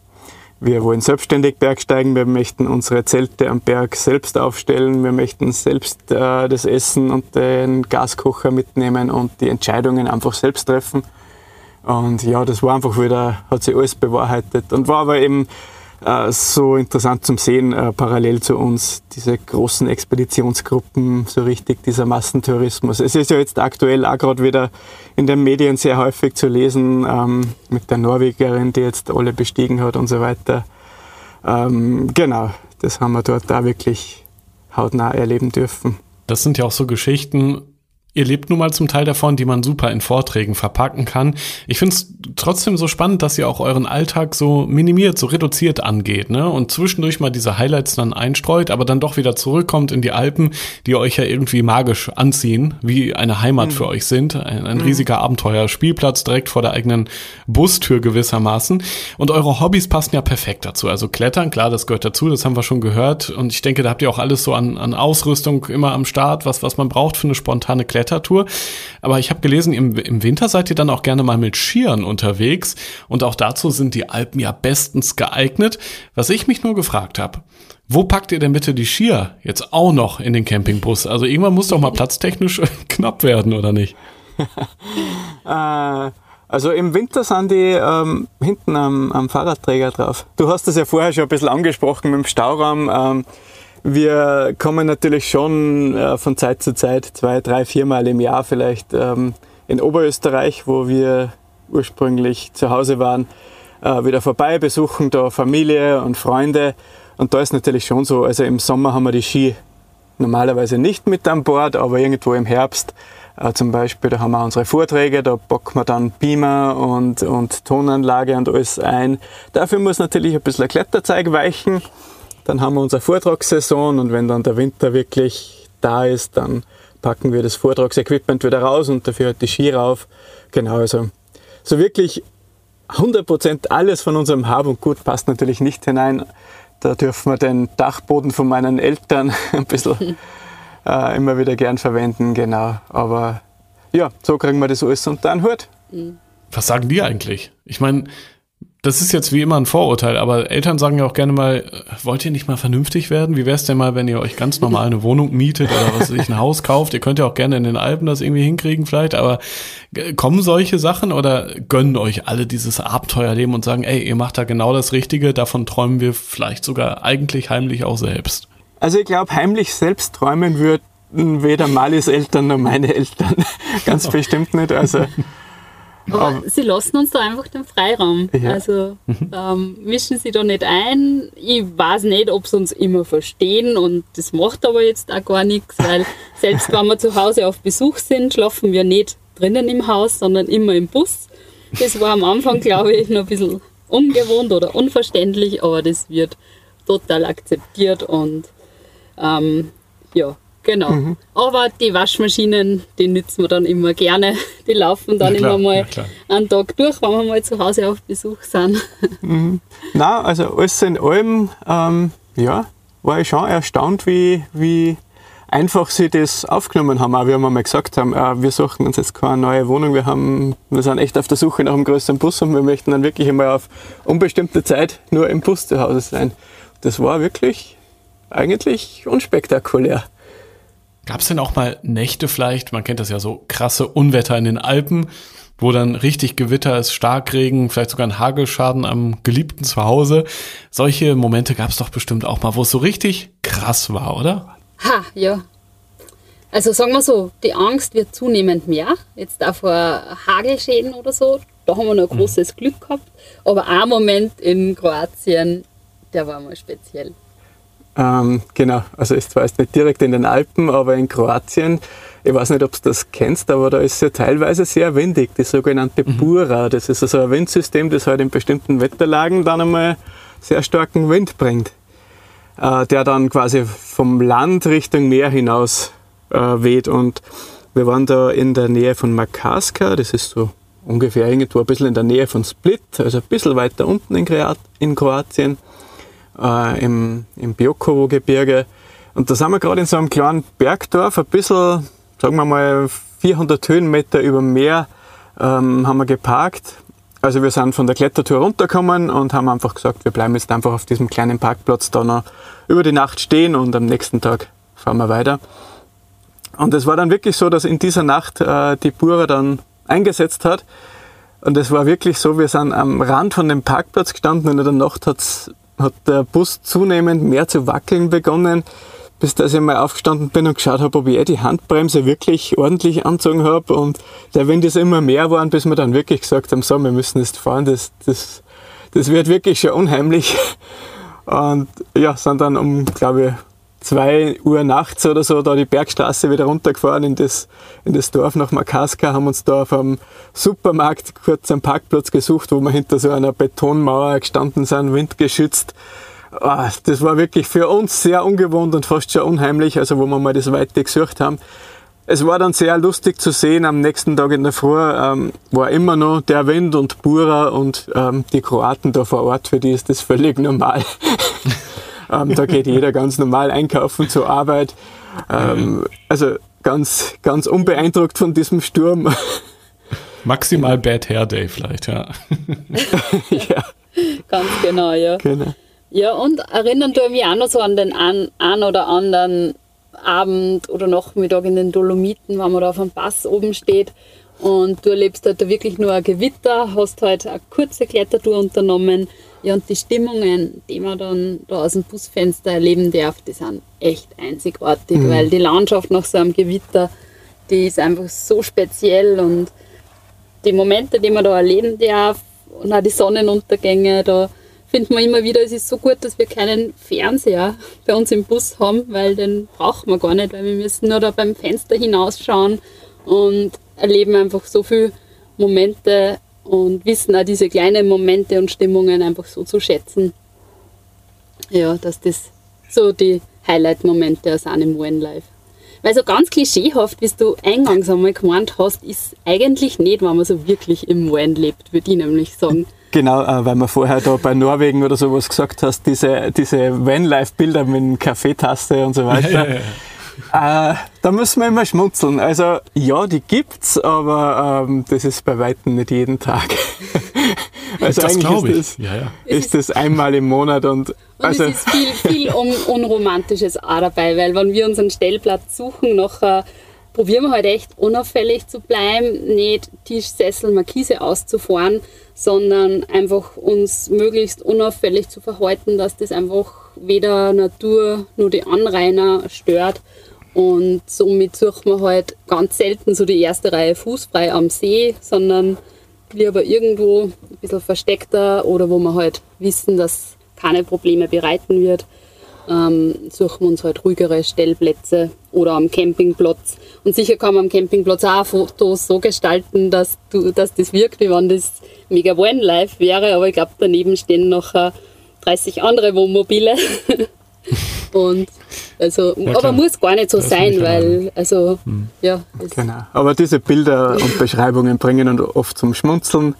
wir wollen selbstständig bergsteigen, wir möchten unsere Zelte am Berg selbst aufstellen, wir möchten selbst äh, das Essen und den Gaskocher mitnehmen und die Entscheidungen einfach selbst treffen. Und ja, das war einfach wieder, hat sich alles bewahrheitet und war aber eben äh, so interessant zum Sehen, äh, parallel zu uns, diese großen Expeditionsgruppen, so richtig dieser Massentourismus. Es ist ja jetzt aktuell auch gerade wieder in den Medien sehr häufig zu lesen, ähm, mit der Norwegerin, die jetzt alle bestiegen hat und so weiter. Ähm, genau, das haben wir dort da wirklich hautnah erleben dürfen. Das sind ja auch so Geschichten, Ihr lebt nun mal zum Teil davon, die man super in Vorträgen verpacken kann. Ich finde es trotzdem so spannend, dass ihr auch euren Alltag so minimiert, so reduziert angeht, ne? Und zwischendurch mal diese Highlights dann einstreut, aber dann doch wieder zurückkommt in die Alpen, die euch ja irgendwie magisch anziehen, wie eine Heimat mhm. für euch sind. Ein, ein mhm. riesiger Abenteuer-Spielplatz direkt vor der eigenen Bustür gewissermaßen. Und eure Hobbys passen ja perfekt dazu. Also Klettern, klar, das gehört dazu, das haben wir schon gehört. Und ich denke, da habt ihr auch alles so an, an Ausrüstung immer am Start, was, was man braucht für eine spontane Kletter. Klettertour. Aber ich habe gelesen, im, im Winter seid ihr dann auch gerne mal mit Skiern unterwegs. Und auch dazu sind die Alpen ja bestens geeignet. Was ich mich nur gefragt habe, wo packt ihr denn bitte die Skier jetzt auch noch in den Campingbus? Also irgendwann muss doch mal platztechnisch [LAUGHS] knapp werden, oder nicht? [LAUGHS] äh, also im Winter sind die ähm, hinten am, am, Fahrradträger drauf. Du hast das ja vorher schon ein bisschen angesprochen mit dem Stauraum. Ähm, wir kommen natürlich schon äh, von Zeit zu Zeit, zwei, drei, viermal im Jahr vielleicht ähm, in Oberösterreich, wo wir ursprünglich zu Hause waren, äh, wieder vorbei, besuchen da Familie und Freunde. Und da ist natürlich schon so, also im Sommer haben wir die Ski normalerweise nicht mit an Bord, aber irgendwo im Herbst äh, zum Beispiel, da haben wir unsere Vorträge, da packen wir dann Beamer und, und Tonanlage und alles ein. Dafür muss natürlich ein bisschen ein Kletterzeug weichen. Dann haben wir unsere Vortragssaison und wenn dann der Winter wirklich da ist, dann packen wir das Vortragsequipment wieder raus und dafür halt die Ski rauf. Genau, also so wirklich 100% alles von unserem Hab und Gut passt natürlich nicht hinein. Da dürfen wir den Dachboden von meinen Eltern [LAUGHS] ein bisschen äh, immer wieder gern verwenden, genau. Aber ja, so kriegen wir das alles unter einen Hut. Was sagen die eigentlich? Ich meine, das ist jetzt wie immer ein Vorurteil, aber Eltern sagen ja auch gerne mal, äh, wollt ihr nicht mal vernünftig werden? Wie wäre es denn mal, wenn ihr euch ganz normal eine Wohnung mietet oder was weiß ein Haus kauft? Ihr könnt ja auch gerne in den Alpen das irgendwie hinkriegen vielleicht, aber äh, kommen solche Sachen oder gönnen euch alle dieses Abenteuerleben und sagen, ey, ihr macht da genau das Richtige, davon träumen wir vielleicht sogar eigentlich heimlich auch selbst? Also ich glaube, heimlich selbst träumen würden weder Malis Eltern noch meine Eltern. [LAUGHS] Ganz bestimmt nicht. Also aber sie lassen uns da einfach den Freiraum. Ja. Also mhm. ähm, mischen sie da nicht ein. Ich weiß nicht, ob sie uns immer verstehen und das macht aber jetzt auch gar nichts, weil [LAUGHS] selbst wenn wir zu Hause auf Besuch sind, schlafen wir nicht drinnen im Haus, sondern immer im Bus. Das war am Anfang, glaube ich, noch ein bisschen ungewohnt oder unverständlich, aber das wird total akzeptiert und ähm, ja, Genau. Mhm. Aber die Waschmaschinen, die nützen wir dann immer gerne. Die laufen dann klar, immer mal einen Tag durch, wenn wir mal zu Hause auf Besuch sind. [LAUGHS] Mhm. Na, also alles in allem, ähm, ja, war ich schon erstaunt, wie, wie einfach sie das aufgenommen haben. Auch wie wir mal gesagt haben, äh, wir suchen uns jetzt keine neue Wohnung, wir, haben, wir sind echt auf der Suche nach einem größeren Bus und wir möchten dann wirklich einmal auf unbestimmte Zeit nur im Bus zu Hause sein. Das war wirklich eigentlich unspektakulär. Gab es denn auch mal Nächte vielleicht, man kennt das ja so, krasse Unwetter in den Alpen, wo dann richtig Gewitter ist, Starkregen, vielleicht sogar ein Hagelschaden am geliebten Zuhause. Solche Momente gab es doch bestimmt auch mal, wo es so richtig krass war, oder? Ha, ja. Also sagen wir so, die Angst wird zunehmend mehr. Jetzt auch vor Hagelschäden oder so, da haben wir noch ein mhm. großes Glück gehabt. Aber ein Moment in Kroatien, der war mal speziell. Ähm, genau, also ist zwar jetzt nicht direkt in den Alpen, aber in Kroatien. Ich weiß nicht, ob du das kennst, aber da ist es ja teilweise sehr windig, die sogenannte mhm. Bura. Das ist also ein Windsystem, das halt in bestimmten Wetterlagen dann einmal sehr starken Wind bringt, äh, der dann quasi vom Land Richtung Meer hinaus äh, weht. Und wir waren da in der Nähe von Makarska, das ist so ungefähr irgendwo ein bisschen in der Nähe von Split, also ein bisschen weiter unten in, in Kroatien äh, im, im Biokovo-Gebirge. Und da sind wir gerade in so einem kleinen Bergdorf, ein bisschen, sagen wir mal, 400 Höhenmeter über dem Meer ähm, haben wir geparkt. Also wir sind von der Klettertour runtergekommen und haben einfach gesagt, wir bleiben jetzt einfach auf diesem kleinen Parkplatz da noch über die Nacht stehen und am nächsten Tag fahren wir weiter. Und es war dann wirklich so, dass in dieser Nacht äh, die Bura dann eingesetzt hat. Und es war wirklich so, wir sind am Rand von dem Parkplatz gestanden und in der Nacht hat's hat der Bus zunehmend mehr zu wackeln begonnen, bis dass ich mal aufgestanden bin und geschaut habe, ob ich eh die Handbremse wirklich ordentlich anzogen habe. Und der Wind ist immer mehr geworden, bis wir dann wirklich gesagt haben, so, wir müssen jetzt fahren, das, das, das wird wirklich schon unheimlich. [LAUGHS] Und ja, sind dann um, glaube ich, 2 Uhr nachts oder so da die Bergstraße wieder runtergefahren in das, in das Dorf nach Makaska, haben uns da auf einem Supermarkt kurz einen Parkplatz gesucht, wo wir hinter so einer Betonmauer gestanden sind, windgeschützt. Ah, das war wirklich für uns sehr ungewohnt und fast schon unheimlich, also wo wir mal das Weite gesucht haben. Es war dann sehr lustig zu sehen, am nächsten Tag in der Früh ähm, war immer noch der Wind und Bura und ähm, die Kroaten da vor Ort, für die ist das völlig normal. [LAUGHS] Ähm, da geht jeder ganz normal einkaufen zur Arbeit. Ähm, also ganz, ganz unbeeindruckt von diesem Sturm. Maximal Bad Hair Day vielleicht, ja. [LAUGHS] ja. Ganz genau, ja. Genau. Ja, und erinnern du mich auch noch so an den ein, ein oder anderen Abend oder Nachmittag in den Dolomiten, wenn man da auf dem Pass oben steht und du erlebst halt da wirklich nur ein Gewitter, hast halt eine kurze Klettertour unternommen ja, und die Stimmungen, die man dann da aus dem Busfenster erleben darf, die sind echt einzigartig, mhm. weil die Landschaft nach so einem Gewitter, die ist einfach so speziell und die Momente, die man da erleben darf und auch die Sonnenuntergänge, da findet man immer wieder, es ist so gut, dass wir keinen Fernseher bei uns im Bus haben, weil den brauchen wir gar nicht, weil wir müssen nur da beim Fenster hinausschauen und erleben einfach so viele Momente und wissen auch diese kleinen Momente und Stimmungen einfach so zu schätzen. Ja, dass das so die Highlight-Momente aus einem One Life. Weil so ganz klischeehaft, wie du eingangs einmal gemeint hast, ist eigentlich nicht, wenn man so wirklich im One lebt, würde ich nämlich sagen. [LAUGHS] Genau, äh, weil man vorher da bei Norwegen oder sowas gesagt hast, diese, diese Van-Life-Bilder mit Kaffeetasse und so weiter. Ja, ja, ja. Äh, da müssen wir immer schmunzeln. Also ja, die gibt's, aber ähm, das ist bei weitem nicht jeden Tag. [LAUGHS] also das eigentlich ist, das, ja, ja. ist das einmal im Monat und, und also es ist viel, viel [LAUGHS] un Unromantisches auch dabei, weil wenn wir unseren Stellplatz suchen, nachher probieren wir halt echt unauffällig zu bleiben, nicht Tisch, Sessel, Markise auszufahren, sondern einfach uns möglichst unauffällig zu verhalten, dass das einfach weder Natur noch die Anrainer stört und somit sucht man halt ganz selten so die erste Reihe fußfrei am See, sondern lieber irgendwo ein bisschen versteckter oder wo wir halt wissen, dass keine Probleme bereiten wird. Ähm, suchen wir uns halt ruhigere Stellplätze oder am Campingplatz. Und sicher kann man am Campingplatz auch Fotos so gestalten, dass, du, dass das wirkt, wie wenn das mega One wäre. Aber ich glaube, daneben stehen noch 30 andere Wohnmobile. [LAUGHS] Und also, ja, aber muss gar nicht so das sein, weil, also, hm. ja. Genau. Aber diese Bilder und Beschreibungen bringen uns oft zum Schmunzeln.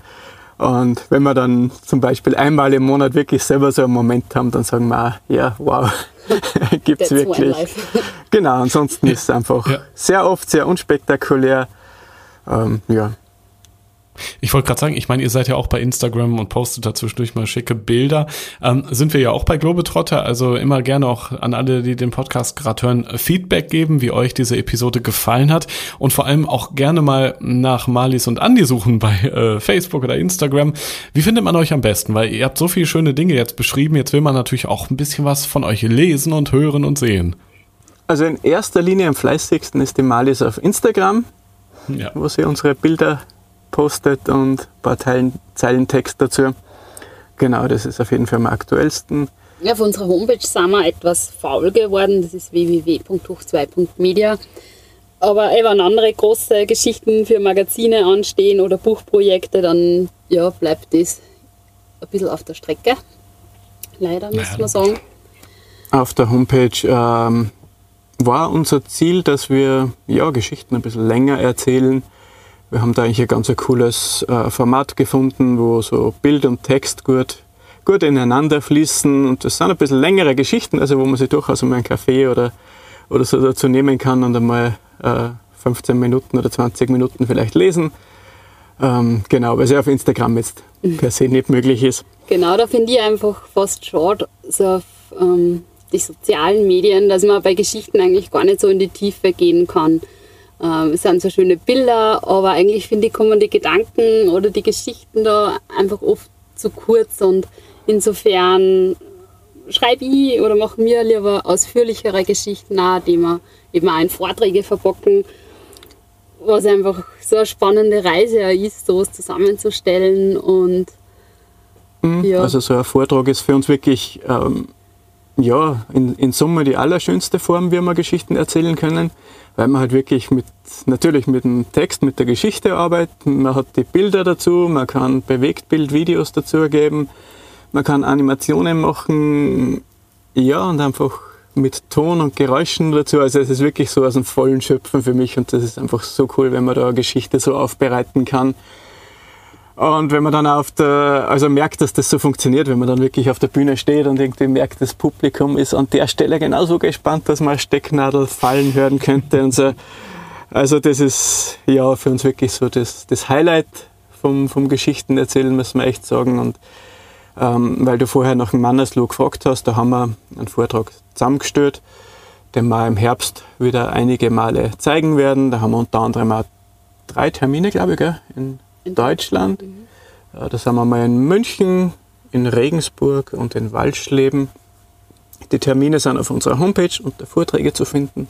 Und wenn wir dann zum Beispiel einmal im Monat wirklich selber so einen Moment haben, dann sagen wir, auch, ja, wow, [LAUGHS] gibt es wirklich. Genau, ansonsten [LAUGHS] ist es einfach ja. sehr oft sehr unspektakulär. Ähm, ja, ich wollte gerade sagen, ich meine, ihr seid ja auch bei Instagram und postet da zwischendurch mal schicke Bilder. Ähm, sind wir ja auch bei Globetrotter, also immer gerne auch an alle, die den Podcast gerade hören, Feedback geben, wie euch diese Episode gefallen hat und vor allem auch gerne mal nach Marlies und Andi suchen bei äh, Facebook oder Instagram. Wie findet man euch am besten? Weil ihr habt so viele schöne Dinge jetzt beschrieben, jetzt will man natürlich auch ein bisschen was von euch lesen und hören und sehen. Also in erster Linie am fleißigsten ist die Marlies auf Instagram, ja. wo sie unsere Bilder postet und ein paar Teilen, Zeilen Text dazu. Genau, das ist auf jeden Fall am aktuellsten. Ja, auf unserer Homepage sind wir etwas faul geworden. Das ist www.hoch2.media. Aber wenn andere große Geschichten für Magazine anstehen oder Buchprojekte, dann ja, bleibt das ein bisschen auf der Strecke. Leider, muss man sagen. Auf der Homepage ähm, war unser Ziel, dass wir ja, Geschichten ein bisschen länger erzählen. Wir haben da eigentlich ein ganz cooles äh, Format gefunden, wo so Bild und Text gut, gut ineinander fließen. Und das sind ein bisschen längere Geschichten, also wo man sich durchaus mal einen Kaffee oder, oder so dazu nehmen kann und einmal äh, 15 Minuten oder 20 Minuten vielleicht lesen. Ähm, genau, weil es ja auf Instagram jetzt per se nicht möglich ist. Genau, da finde ich einfach fast schade, so auf ähm, die sozialen Medien, dass man bei Geschichten eigentlich gar nicht so in die Tiefe gehen kann. Ähm, es sind so schöne Bilder, aber eigentlich finde ich, kommen die Gedanken oder die Geschichten da einfach oft zu kurz und insofern schreibe ich oder mache mir lieber ausführlichere Geschichten auch, die wir eben auch in Vorträge verpacken, was einfach so eine spannende Reise ist, sowas zusammenzustellen und mhm, ja. Also so ein Vortrag ist für uns wirklich ähm, ja, in, in Summe die allerschönste Form, wie wir Geschichten erzählen können, weil man halt wirklich mit, natürlich mit dem Text, mit der Geschichte arbeiten, man hat die Bilder dazu, man kann Bewegtbildvideos dazu geben, man kann Animationen machen, ja, und einfach mit Ton und Geräuschen dazu. Also es ist wirklich so aus dem vollen Schöpfen für mich und das ist einfach so cool, wenn man da eine Geschichte so aufbereiten kann. Und wenn man dann auf der, also merkt, dass das so funktioniert, wenn man dann wirklich auf der Bühne steht und irgendwie merkt, das Publikum ist an der Stelle genauso gespannt, dass man eine Stecknadel fallen hören könnte und so. Also das ist ja für uns wirklich so das, das Highlight vom, vom Geschichten erzählen, muss man echt sagen. Und ähm, weil du vorher nach dem Mannesloh gefragt hast, da haben wir einen Vortrag zusammengestellt, den wir im Herbst wieder einige Male zeigen werden. Da haben wir unter anderem auch drei Termine, glaube ich, gell, in, in Deutschland. Mhm. Da sind wir mal in München, in Regensburg und in Waldschleben. Die Termine sind auf unserer Homepage unter Vorträge zu finden.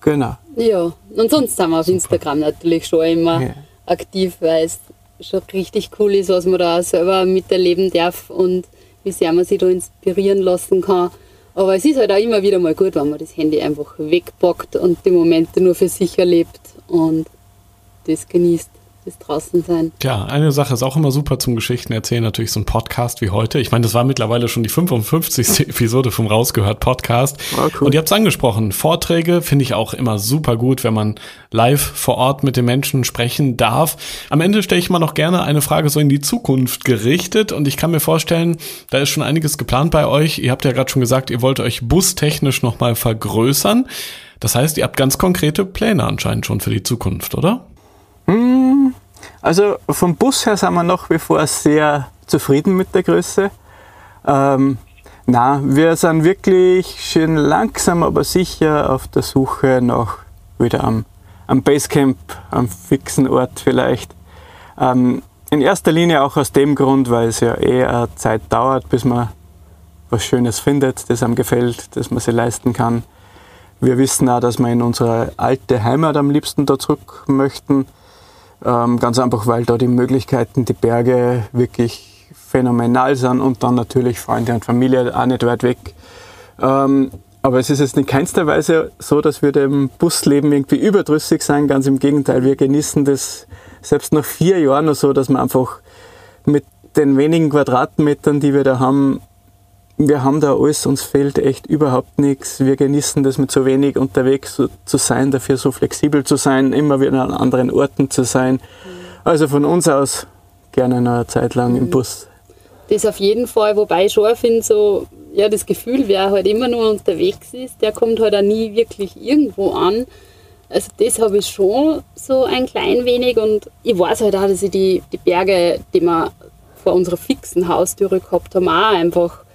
Genau. Ja, und sonst sind wir auf Instagram natürlich schon immer ja. aktiv, weil es schon richtig cool ist, was man da selber miterleben darf und wie sehr man sich da inspirieren lassen kann. Aber es ist halt auch immer wieder mal gut, wenn man das Handy einfach wegpackt und die Momente nur für sich erlebt und das genießt das draußen sein. Ja, eine Sache ist auch immer super zum Geschichten erzählen, natürlich so ein Podcast wie heute. Ich meine, das war mittlerweile schon die 55. [LAUGHS] Episode vom Rausgehört Podcast. Cool. Und ihr habt es angesprochen, Vorträge finde ich auch immer super gut, wenn man live vor Ort mit den Menschen sprechen darf. Am Ende stelle ich mal noch gerne eine Frage so in die Zukunft gerichtet und ich kann mir vorstellen, da ist schon einiges geplant bei euch. Ihr habt ja gerade schon gesagt, ihr wollt euch bustechnisch nochmal vergrößern. Das heißt, ihr habt ganz konkrete Pläne anscheinend schon für die Zukunft, oder? Hm, also vom Bus her sind wir nach wie vor sehr zufrieden mit der Größe. Ähm, na, wir sind wirklich schön langsam, aber sicher auf der Suche nach wieder am, am Basecamp, am fixen Ort vielleicht. Ähm, in erster Linie auch aus dem Grund, weil es ja eher Zeit dauert, bis man was Schönes findet, das einem gefällt, das man sich leisten kann. Wir wissen auch, dass wir in unsere alte Heimat am liebsten da zurück möchten. Ähm, ganz einfach, weil da die Möglichkeiten, die Berge wirklich phänomenal sind und dann natürlich Freunde und Familie auch nicht weit weg. Ähm, aber es ist jetzt in keinster Weise so, dass wir dem Busleben irgendwie überdrüssig sein. Ganz im Gegenteil, wir genießen das selbst nach vier Jahren noch so, dass wir einfach mit den wenigen Quadratmetern, die wir da haben, wir haben da alles, uns fehlt echt überhaupt nichts. Wir genießen das mit so wenig unterwegs zu sein, dafür so flexibel zu sein, immer wieder an anderen Orten zu sein. Also von uns aus gerne noch eine Zeit lang im mhm. Bus. Das auf jeden Fall, wobei ich schon finde, so, ja, das Gefühl, wer halt immer nur unterwegs ist, der kommt halt auch nie wirklich irgendwo an. Also das habe ich schon so ein klein wenig und ich weiß halt auch, dass ich die, die Berge, die wir vor unserer fixen Haustüre gehabt haben, auch einfach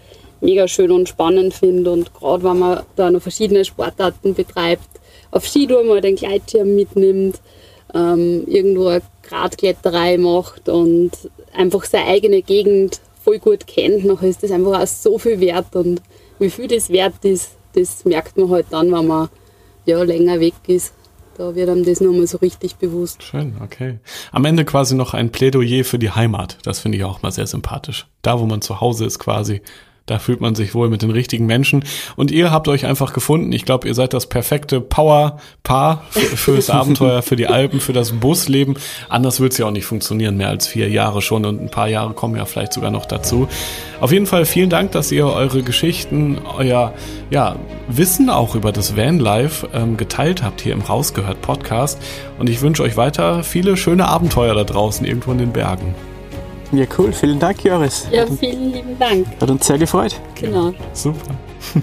mega schön und spannend finde. Und gerade wenn man da noch verschiedene Sportarten betreibt, auf Skitour mal den Gleitschirm mitnimmt, ähm, irgendwo eine Gradkletterei macht und einfach seine eigene Gegend voll gut kennt, dann ist das einfach auch so viel wert. Und wie viel das wert ist, das merkt man halt dann, wenn man ja, länger weg ist. da wird einem das nochmal so richtig bewusst. Schön, okay. Am Ende quasi noch ein Plädoyer für die Heimat. Das finde ich auch mal sehr sympathisch. Da, wo man zu Hause ist quasi. Da fühlt man sich wohl mit den richtigen Menschen. Und ihr habt euch einfach gefunden. Ich glaube, ihr seid das perfekte Power-Paar für, fürs [LAUGHS] Abenteuer, für die Alpen, für das Busleben. Anders wird es ja auch nicht funktionieren, mehr als vier Jahre schon. Und ein paar Jahre kommen ja vielleicht sogar noch dazu. Auf jeden Fall vielen Dank, dass ihr eure Geschichten, euer ja, Wissen auch über das Vanlife ähm, geteilt habt hier im Rausgehört Podcast. Und ich wünsche euch weiter viele schöne Abenteuer da draußen, irgendwo in den Bergen. Ja, cool. Vielen Dank, Joris. Ja, vielen lieben Dank. Hat uns sehr gefreut. Genau. Super. [LAUGHS]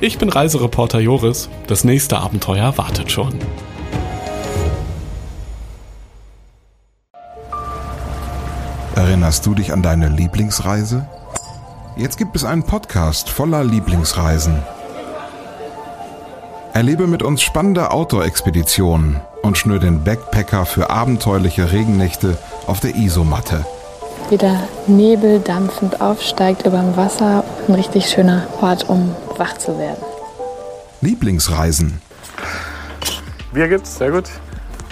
Ich bin Reisereporter Joris. Das nächste Abenteuer wartet schon. Erinnerst du dich an deine Lieblingsreise? Jetzt gibt es einen Podcast voller Lieblingsreisen. Erlebe mit uns spannende Outdoor-Expeditionen und schnür den Backpacker für abenteuerliche Regennächte auf der Isomatte. Wie der Nebel dampfend aufsteigt über dem Wasser. Ein richtig schöner Ort, um wach zu werden. Lieblingsreisen. Bier gibt's, sehr gut.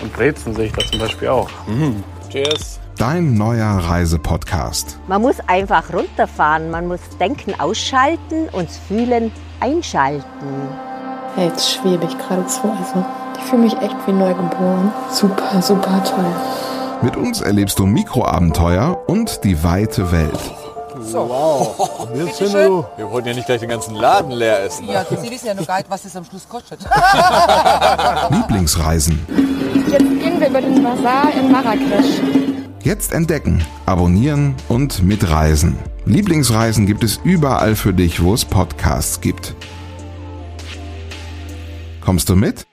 Und Brezen sehe ich da zum Beispiel auch. Cheers. Dein neuer Reisepodcast. Man muss einfach runterfahren, man muss Denken ausschalten und Fühlen einschalten. Ja, jetzt schwebe ich geradezu. Also, ich fühle mich echt wie neugeboren. Super, super toll. Mit uns erlebst du Mikroabenteuer und die weite Welt. [LAUGHS] Wir wollten ja nicht gleich den ganzen Laden leer essen. Ja, Sie wissen ja noch gar nicht, was das am Schluss kostet. [LAUGHS] [LAUGHS] Lieblingsreisen. Jetzt gehen wir über den Bazar in Marrakesch. Jetzt entdecken, abonnieren und mitreisen. Lieblingsreisen gibt es überall für dich, wo es Podcasts gibt. Kommst du mit?